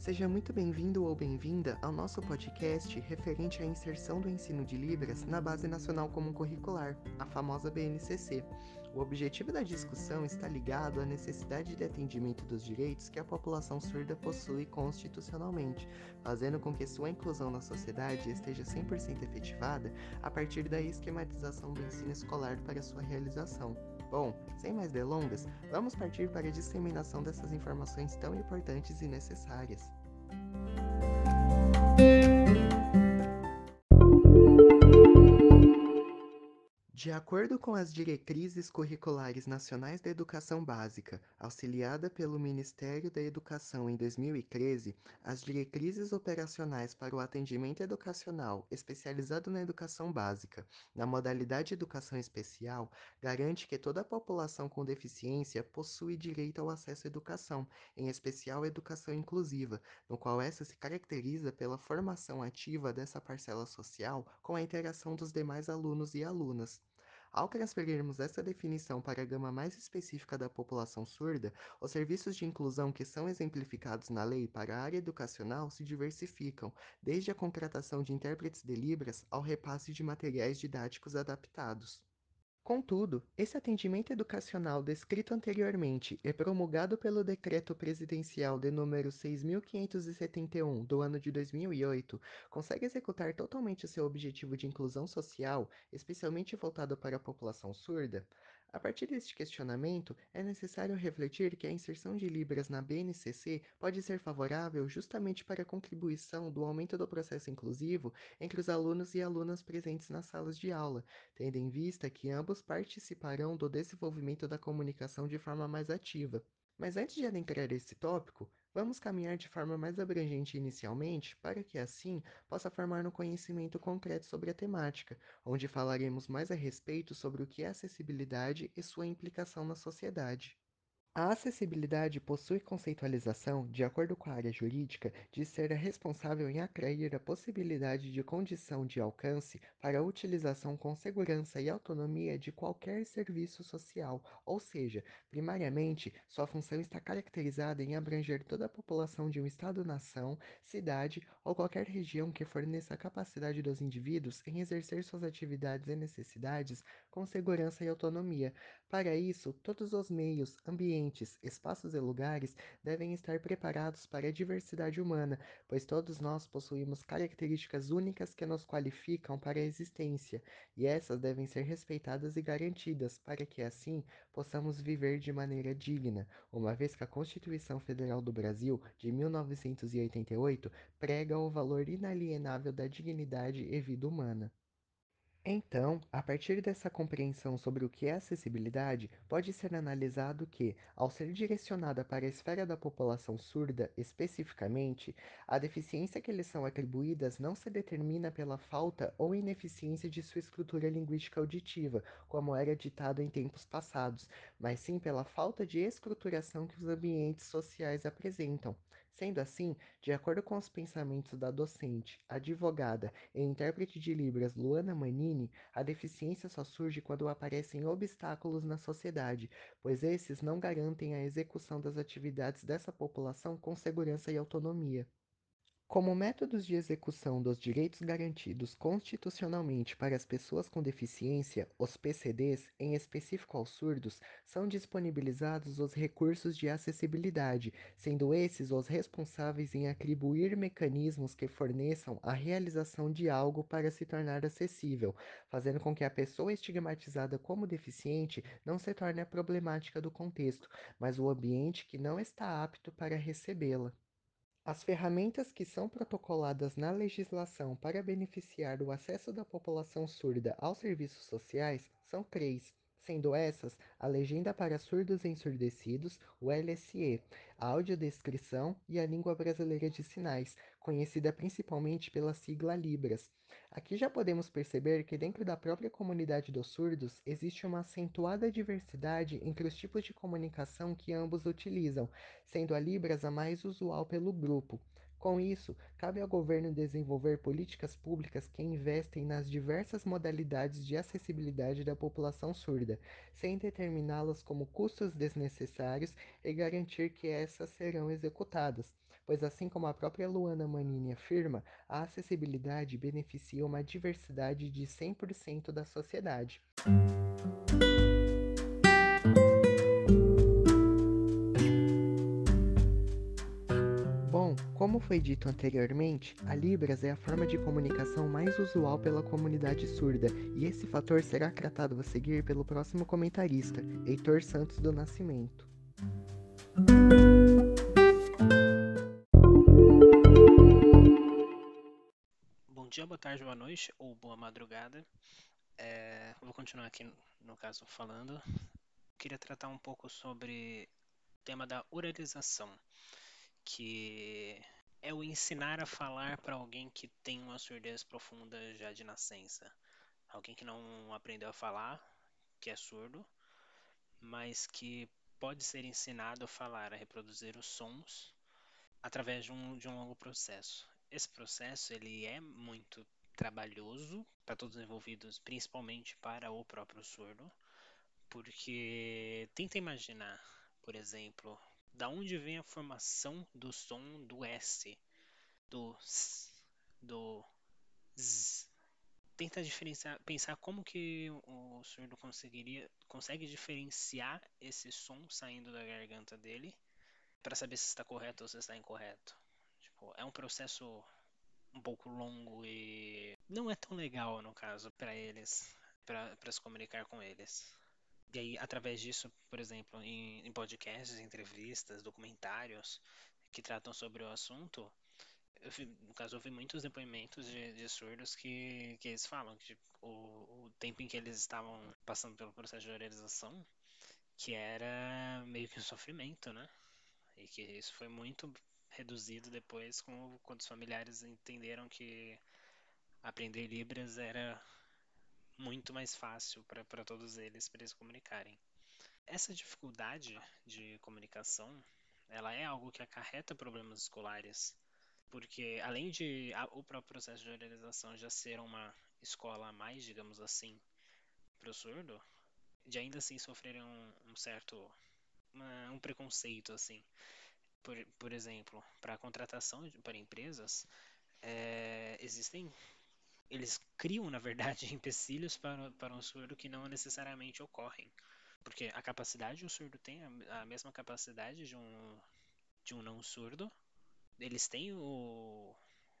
Seja muito bem-vindo ou bem-vinda ao nosso podcast referente à inserção do ensino de Libras na Base Nacional Comum Curricular, a famosa BNCC. O objetivo da discussão está ligado à necessidade de atendimento dos direitos que a população surda possui constitucionalmente, fazendo com que sua inclusão na sociedade esteja 100% efetivada a partir da esquematização do ensino escolar para sua realização. Bom, sem mais delongas, vamos partir para a disseminação dessas informações tão importantes e necessárias. De acordo com as Diretrizes Curriculares Nacionais da Educação Básica, auxiliada pelo Ministério da Educação em 2013, as Diretrizes Operacionais para o Atendimento Educacional especializado na educação básica, na modalidade Educação Especial, garante que toda a população com deficiência possui direito ao acesso à educação, em especial à educação inclusiva, no qual essa se caracteriza pela formação ativa dessa parcela social com a interação dos demais alunos e alunas. Ao transferirmos essa definição para a gama mais específica da população surda, os serviços de inclusão que são exemplificados na lei para a área educacional se diversificam, desde a contratação de intérpretes de Libras ao repasse de materiais didáticos adaptados. Contudo, esse atendimento educacional descrito anteriormente e promulgado pelo Decreto Presidencial de número 6571 do ano de 2008 consegue executar totalmente seu objetivo de inclusão social, especialmente voltado para a população surda? A partir deste questionamento, é necessário refletir que a inserção de Libras na BNCC pode ser favorável justamente para a contribuição do aumento do processo inclusivo entre os alunos e alunas presentes nas salas de aula, tendo em vista que ambos participarão do desenvolvimento da comunicação de forma mais ativa. Mas antes de adentrar esse tópico, Vamos caminhar de forma mais abrangente inicialmente, para que assim possa formar um conhecimento concreto sobre a temática, onde falaremos mais a respeito sobre o que é acessibilidade e sua implicação na sociedade. A acessibilidade possui conceitualização, de acordo com a área jurídica, de ser a responsável em atrair a possibilidade de condição de alcance para a utilização com segurança e autonomia de qualquer serviço social, ou seja, primariamente, sua função está caracterizada em abranger toda a população de um Estado-nação, cidade ou qualquer região que forneça a capacidade dos indivíduos em exercer suas atividades e necessidades com segurança e autonomia. Para isso, todos os meios, ambientes, espaços e lugares devem estar preparados para a diversidade humana, pois todos nós possuímos características únicas que nos qualificam para a existência, e essas devem ser respeitadas e garantidas para que assim possamos viver de maneira digna, uma vez que a Constituição Federal do Brasil, de 1988, prega o valor inalienável da dignidade e vida humana. Então, a partir dessa compreensão sobre o que é acessibilidade, pode ser analisado que, ao ser direcionada para a esfera da população surda especificamente, a deficiência que lhes são atribuídas não se determina pela falta ou ineficiência de sua estrutura linguística auditiva, como era ditado em tempos passados, mas sim pela falta de estruturação que os ambientes sociais apresentam. Sendo assim, de acordo com os pensamentos da docente, advogada e intérprete de Libras Luana Manini, a deficiência só surge quando aparecem obstáculos na sociedade, pois esses não garantem a execução das atividades dessa população com segurança e autonomia. Como métodos de execução dos direitos garantidos constitucionalmente para as pessoas com deficiência, os PCDs, em específico aos surdos, são disponibilizados os recursos de acessibilidade, sendo esses os responsáveis em atribuir mecanismos que forneçam a realização de algo para se tornar acessível, fazendo com que a pessoa estigmatizada como deficiente não se torne a problemática do contexto, mas o ambiente que não está apto para recebê-la. As ferramentas que são protocoladas na legislação para beneficiar o acesso da população surda aos serviços sociais são três, sendo essas a legenda para surdos ensurdecidos, o LSE, a audiodescrição e a língua brasileira de sinais, conhecida principalmente pela sigla Libras. Aqui já podemos perceber que dentro da própria comunidade dos surdos existe uma acentuada diversidade entre os tipos de comunicação que ambos utilizam, sendo a Libras a mais usual pelo grupo. Com isso, cabe ao governo desenvolver políticas públicas que investem nas diversas modalidades de acessibilidade da população surda, sem determiná-las como custos desnecessários e garantir que essas serão executadas. pois assim como a própria Luana Manini afirma, a acessibilidade beneficia uma diversidade de 100% da sociedade. Como foi dito anteriormente, a Libras é a forma de comunicação mais usual pela comunidade surda, e esse fator será tratado a seguir pelo próximo comentarista, Heitor Santos do Nascimento. Bom dia, boa tarde, boa noite ou boa madrugada. É, vou continuar aqui, no caso, falando. Queria tratar um pouco sobre o tema da oralização, que é o ensinar a falar para alguém que tem uma surdez profunda já de nascença. Alguém que não aprendeu a falar, que é surdo, mas que pode ser ensinado a falar, a reproduzir os sons através de um, de um longo processo. Esse processo ele é muito trabalhoso para todos os envolvidos, principalmente para o próprio surdo, porque tenta imaginar, por exemplo, da onde vem a formação do som do S, do S, do Z. Tenta diferenciar, pensar como que o surdo conseguiria, consegue diferenciar esse som saindo da garganta dele para saber se está correto ou se está incorreto. Tipo, é um processo um pouco longo e não é tão legal no caso para eles, para se comunicar com eles. E aí, através disso, por exemplo, em, em podcasts, entrevistas, documentários que tratam sobre o assunto, vi, no caso, eu vi muitos depoimentos de, de surdos que, que eles falam que tipo, o, o tempo em que eles estavam passando pelo processo de oralização, que era meio que um sofrimento, né? E que isso foi muito reduzido depois com, quando os familiares entenderam que aprender Libras era muito mais fácil para todos eles para eles comunicarem. Essa dificuldade de comunicação, ela é algo que acarreta problemas escolares, porque além de a, o próprio processo de organização já ser uma escola a mais, digamos assim, para o surdo, de ainda assim sofrerem um, um certo uma, um preconceito assim. Por, por exemplo, para contratação para empresas, é, existem eles criam, na verdade, empecilhos para, para um surdo que não necessariamente ocorrem. Porque a capacidade, o surdo tem a, a mesma capacidade de um, de um não surdo. Eles têm o.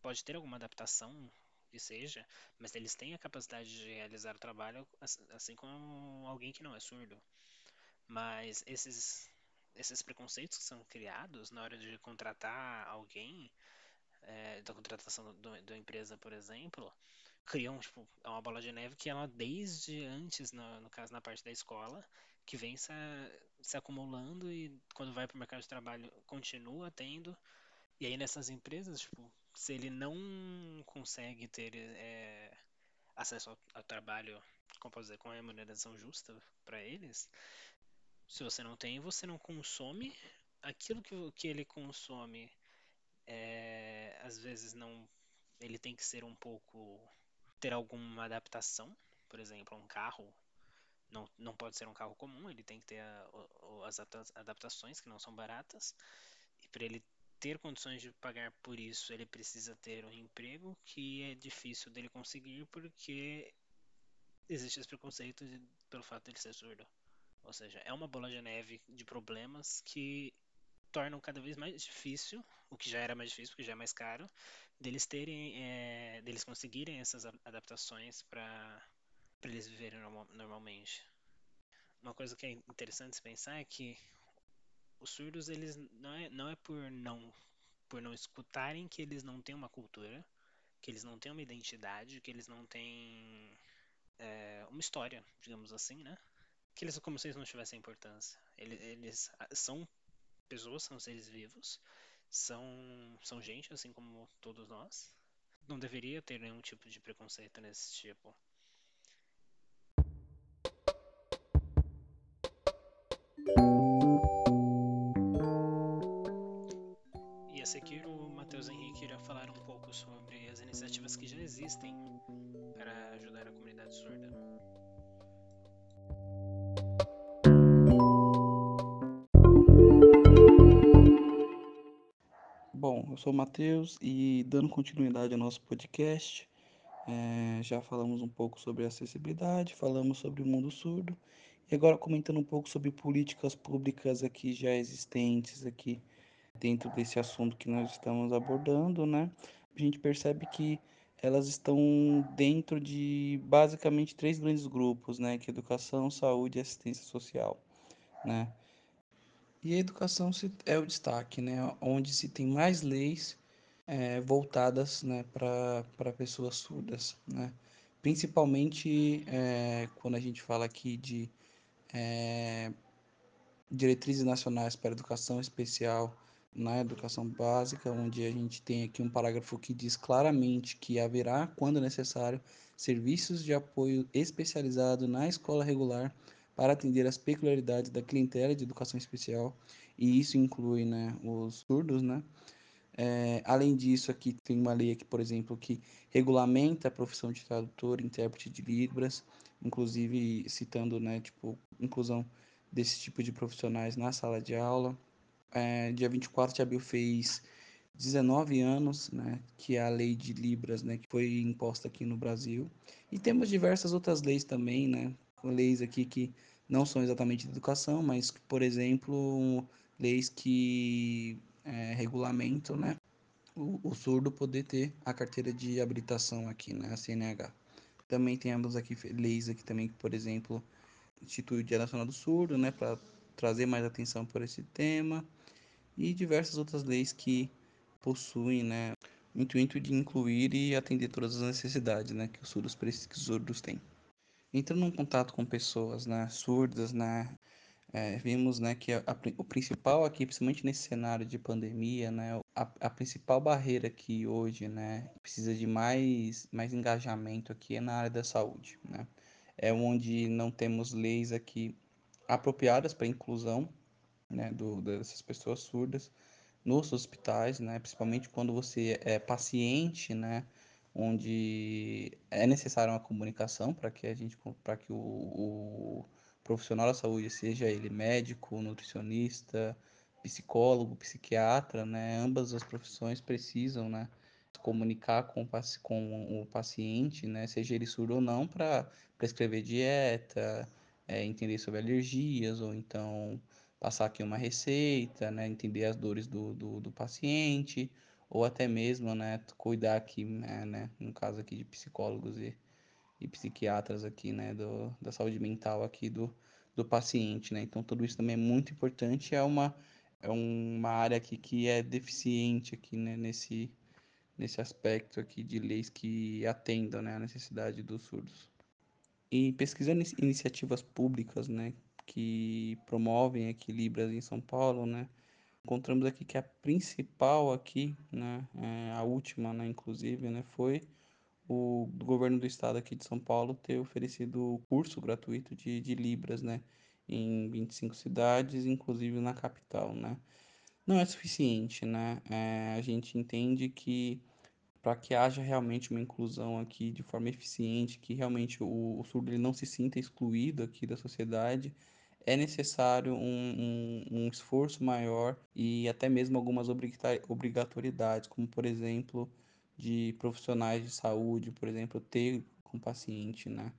Pode ter alguma adaptação que seja, mas eles têm a capacidade de realizar o trabalho assim como alguém que não é surdo. Mas esses, esses preconceitos que são criados na hora de contratar alguém, é, da contratação da empresa, por exemplo, criam tipo, é uma bola de neve que ela desde antes, no, no caso na parte da escola, que vem se, se acumulando e quando vai para o mercado de trabalho continua tendo. E aí nessas empresas, tipo, se ele não consegue ter é, acesso ao, ao, trabalho, como posso dizer, com a remuneração justa para eles, se você não tem, você não consome aquilo que, que ele consome. É, às vezes não, ele tem que ser um pouco ter alguma adaptação, por exemplo, um carro não, não pode ser um carro comum, ele tem que ter a, as adaptações que não são baratas. E para ele ter condições de pagar por isso, ele precisa ter um emprego que é difícil dele conseguir porque existe esse preconceito de, pelo fato de ele ser surdo. Ou seja, é uma bola de neve de problemas que tornam cada vez mais difícil, o que já era mais difícil, porque já é mais caro, deles terem, é, deles conseguirem essas adaptações para eles viverem normal, normalmente. Uma coisa que é interessante se pensar é que os surdos eles não é, não é por não por não escutarem que eles não têm uma cultura, que eles não têm uma identidade, que eles não têm é, uma história, digamos assim, né? Que eles como se eles não tivessem importância. Eles, eles são pessoas, são seres vivos, são, são gente, assim como todos nós. Não deveria ter nenhum tipo de preconceito nesse tipo. E a seguir, o Matheus Henrique irá falar um pouco sobre as iniciativas que já existem para ajudar a comunidade surda. Bom, eu sou o Matheus e dando continuidade ao nosso podcast, é, já falamos um pouco sobre acessibilidade, falamos sobre o mundo surdo e agora comentando um pouco sobre políticas públicas aqui já existentes aqui dentro desse assunto que nós estamos abordando, né? A gente percebe que elas estão dentro de basicamente três grandes grupos, né? Que é educação, saúde e assistência social, né? E a educação é o destaque, né? Onde se tem mais leis é, voltadas né, para pessoas surdas, né? Principalmente é, quando a gente fala aqui de é, diretrizes nacionais para educação especial na educação básica, onde a gente tem aqui um parágrafo que diz claramente que haverá, quando necessário, serviços de apoio especializado na escola regular para atender as peculiaridades da clientela de educação especial, e isso inclui né, os surdos, né? É, além disso, aqui tem uma lei aqui, por exemplo, que regulamenta a profissão de tradutor intérprete de Libras, inclusive citando, né, tipo, inclusão desse tipo de profissionais na sala de aula. É, dia 24 de abril fez 19 anos, né, que é a lei de Libras, né, que foi imposta aqui no Brasil. E temos diversas outras leis também, né, leis aqui que não são exatamente de educação, mas, por exemplo, leis que é, regulamentam, né, o, o, surdo poder ter a carteira de habilitação aqui, né, a CNH. Também temos aqui leis aqui também, por exemplo, institui o Dia Nacional do Surdo, né, para trazer mais atenção por esse tema e diversas outras leis que possuem, né, o intuito de incluir e atender todas as necessidades, né, que os surdos, que os surdos têm. Entrando em contato com pessoas, né, surdas, né, é, vimos, né, que a, a, o principal aqui, principalmente nesse cenário de pandemia, né, a, a principal barreira que hoje, né, precisa de mais, mais engajamento aqui é na área da saúde, né. É onde não temos leis aqui apropriadas para inclusão né, do, dessas pessoas surdas nos hospitais, né, principalmente quando você é paciente, né, onde é necessária uma comunicação para que a gente para que o, o, profissional da saúde seja ele médico, nutricionista, psicólogo, psiquiatra, né, ambas as profissões precisam, né, comunicar com, com o paciente, né, seja ele surdo ou não, para prescrever dieta, é, entender sobre alergias, ou então passar aqui uma receita, né, entender as dores do, do, do paciente, ou até mesmo, né, cuidar aqui, né, né, no caso aqui de psicólogos e, e psiquiatras aqui, né, do, da saúde mental aqui do, do paciente, né, então tudo isso também é muito importante, é uma, é uma área aqui que é deficiente aqui, né, nesse, nesse aspecto aqui de leis que atendam né, a necessidade dos surdos. E pesquisando iniciativas públicas né, que promovem equilíbrios em São Paulo, né, encontramos aqui que a principal aqui, né, é, a última, né, inclusive, né, foi o governo do estado aqui de São Paulo ter oferecido curso gratuito de, de Libras, né, em 25 cidades, inclusive na capital, né. Não é suficiente, né, é, a gente entende que para que haja realmente uma inclusão aqui de forma eficiente, que realmente o, o surdo ele não se sinta excluído aqui da sociedade, é necessário um, um, um esforço maior e até mesmo algumas obrigatoriedades, como por exemplo de profissionais de saúde, por exemplo, ter com paciente, né?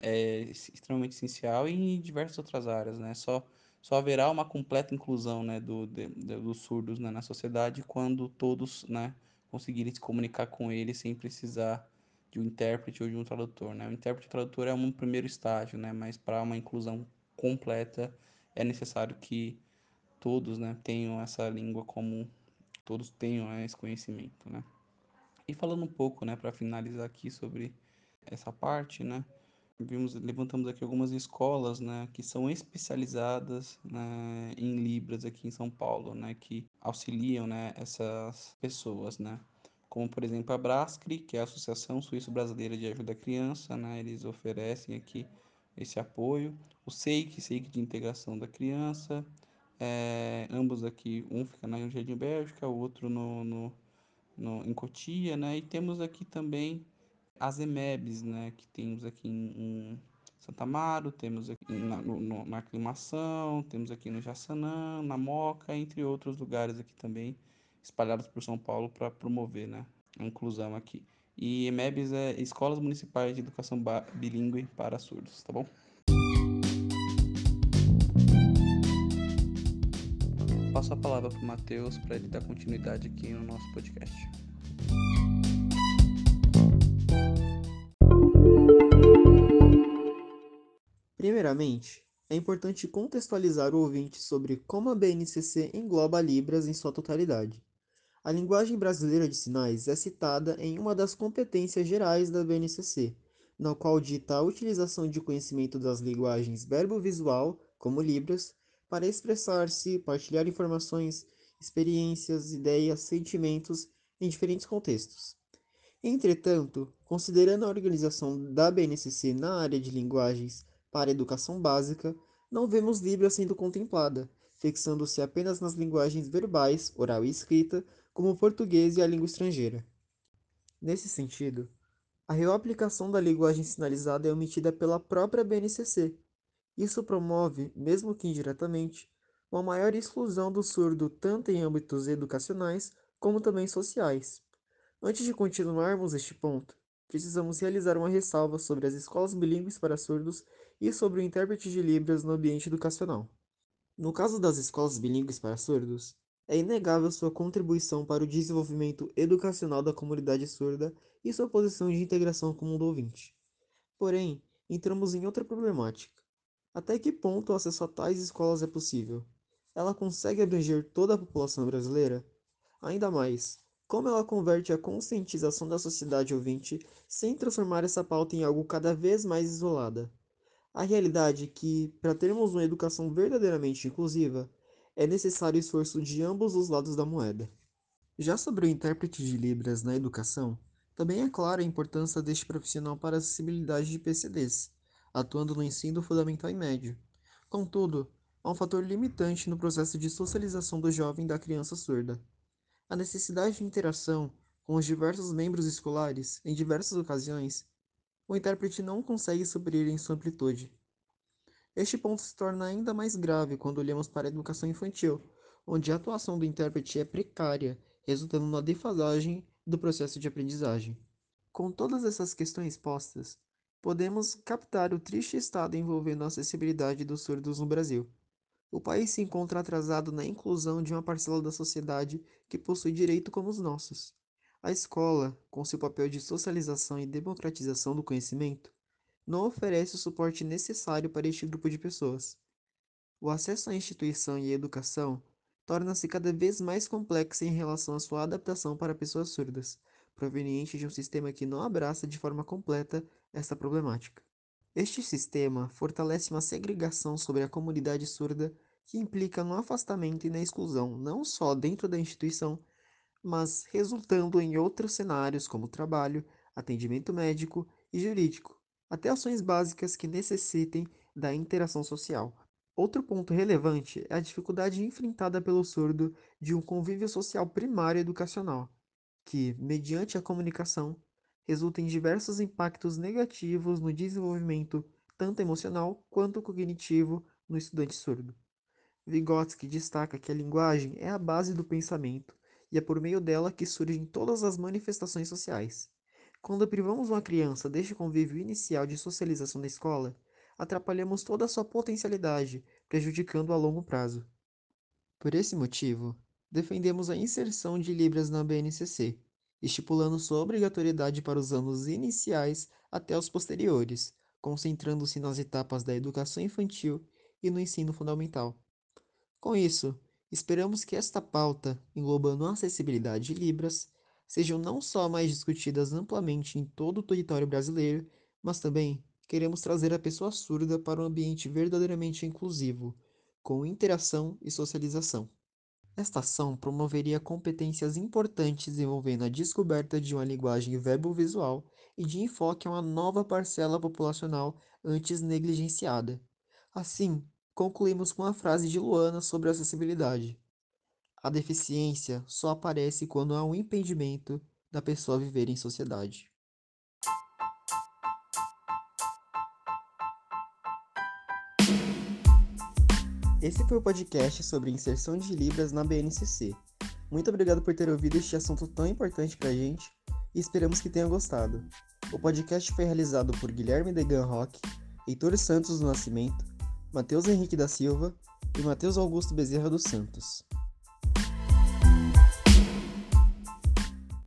É extremamente essencial e em diversas outras áreas, né? Só só haverá uma completa inclusão, né, do, de, dos surdos né, na sociedade quando todos, né, conseguirem se comunicar com ele sem precisar de um intérprete ou de um tradutor, né? O intérprete e o tradutor é um primeiro estágio, né? Mas para uma inclusão completa é necessário que todos, né, tenham essa língua comum, todos tenham né, esse conhecimento, né? E falando um pouco, né, para finalizar aqui sobre essa parte, né? Vimos, levantamos aqui algumas escolas, né, que são especializadas né, em Libras aqui em São Paulo, né, que auxiliam, né, essas pessoas, né, como por exemplo a Brascri, que é a Associação Suíço-Brasileira de Ajuda à Criança, né, eles oferecem aqui esse apoio, o SEIC, SEIC de Integração da Criança, é, ambos aqui, um fica na Jardim Bélgica, o outro no, no, no, em Cotia, né, e temos aqui também as EMEBs, né, que temos aqui em, em Santa Amaro, temos aqui na, no, na Aclimação, temos aqui no Jaçanã, na Moca, entre outros lugares aqui também espalhadas por São Paulo para promover né, a inclusão aqui. E EMEBs é Escolas Municipais de Educação Bilíngue para Surdos, tá bom? Passo a palavra para o Matheus para ele dar continuidade aqui no nosso podcast. Primeiramente, é importante contextualizar o ouvinte sobre como a BNCC engloba Libras em sua totalidade. A linguagem brasileira de sinais é citada em uma das competências gerais da BNCC, na qual dita a utilização de conhecimento das linguagens verbo-visual, como Libras, para expressar-se, partilhar informações, experiências, ideias, sentimentos em diferentes contextos. Entretanto, considerando a organização da BNCC na área de linguagens para educação básica, não vemos Libras sendo contemplada, fixando-se apenas nas linguagens verbais, oral e escrita, como o português e a língua estrangeira. Nesse sentido, a reaplicação da linguagem sinalizada é omitida pela própria BNCC. Isso promove, mesmo que indiretamente, uma maior exclusão do surdo tanto em âmbitos educacionais como também sociais. Antes de continuarmos este ponto, precisamos realizar uma ressalva sobre as escolas bilíngues para surdos e sobre o intérprete de Libras no ambiente educacional. No caso das escolas bilíngues para surdos, é inegável sua contribuição para o desenvolvimento educacional da comunidade surda e sua posição de integração com o mundo ouvinte. Porém, entramos em outra problemática. Até que ponto o acesso a tais escolas é possível? Ela consegue abranger toda a população brasileira? Ainda mais, como ela converte a conscientização da sociedade ouvinte sem transformar essa pauta em algo cada vez mais isolada? A realidade é que, para termos uma educação verdadeiramente inclusiva, é necessário esforço de ambos os lados da moeda. Já sobre o intérprete de Libras na educação, também é clara a importância deste profissional para a acessibilidade de PCDs, atuando no ensino fundamental e médio. Contudo, há um fator limitante no processo de socialização do jovem da criança surda. A necessidade de interação com os diversos membros escolares, em diversas ocasiões, o intérprete não consegue suprir em sua amplitude. Este ponto se torna ainda mais grave quando olhamos para a educação infantil, onde a atuação do intérprete é precária, resultando na defasagem do processo de aprendizagem. Com todas essas questões postas, podemos captar o triste estado envolvendo a acessibilidade dos surdos no Brasil. O país se encontra atrasado na inclusão de uma parcela da sociedade que possui direito como os nossos. A escola, com seu papel de socialização e democratização do conhecimento, não oferece o suporte necessário para este grupo de pessoas. O acesso à instituição e à educação torna-se cada vez mais complexo em relação à sua adaptação para pessoas surdas, proveniente de um sistema que não abraça de forma completa essa problemática. Este sistema fortalece uma segregação sobre a comunidade surda que implica no afastamento e na exclusão não só dentro da instituição, mas resultando em outros cenários como trabalho, atendimento médico e jurídico, até ações básicas que necessitem da interação social. Outro ponto relevante é a dificuldade enfrentada pelo surdo de um convívio social primário educacional, que, mediante a comunicação, resulta em diversos impactos negativos no desenvolvimento tanto emocional quanto cognitivo no estudante surdo. Vygotsky destaca que a linguagem é a base do pensamento e é por meio dela que surgem todas as manifestações sociais. Quando privamos uma criança deste convívio inicial de socialização da escola, atrapalhamos toda a sua potencialidade, prejudicando a longo prazo. Por esse motivo, defendemos a inserção de Libras na BNCC, estipulando sua obrigatoriedade para os anos iniciais até os posteriores, concentrando-se nas etapas da educação infantil e no ensino fundamental. Com isso, Esperamos que esta pauta, englobando a acessibilidade de Libras, sejam não só mais discutidas amplamente em todo o território brasileiro, mas também queremos trazer a pessoa surda para um ambiente verdadeiramente inclusivo, com interação e socialização. Esta ação promoveria competências importantes envolvendo a descoberta de uma linguagem verbo-visual e de enfoque a uma nova parcela populacional antes negligenciada. Assim, Concluímos com a frase de Luana sobre acessibilidade. A deficiência só aparece quando há um impedimento da pessoa viver em sociedade. Esse foi o podcast sobre inserção de Libras na BNCC. Muito obrigado por ter ouvido este assunto tão importante pra gente e esperamos que tenha gostado. O podcast foi realizado por Guilherme Degan Roque, Heitor Santos do Nascimento, Matheus Henrique da Silva e Matheus Augusto Bezerra dos Santos.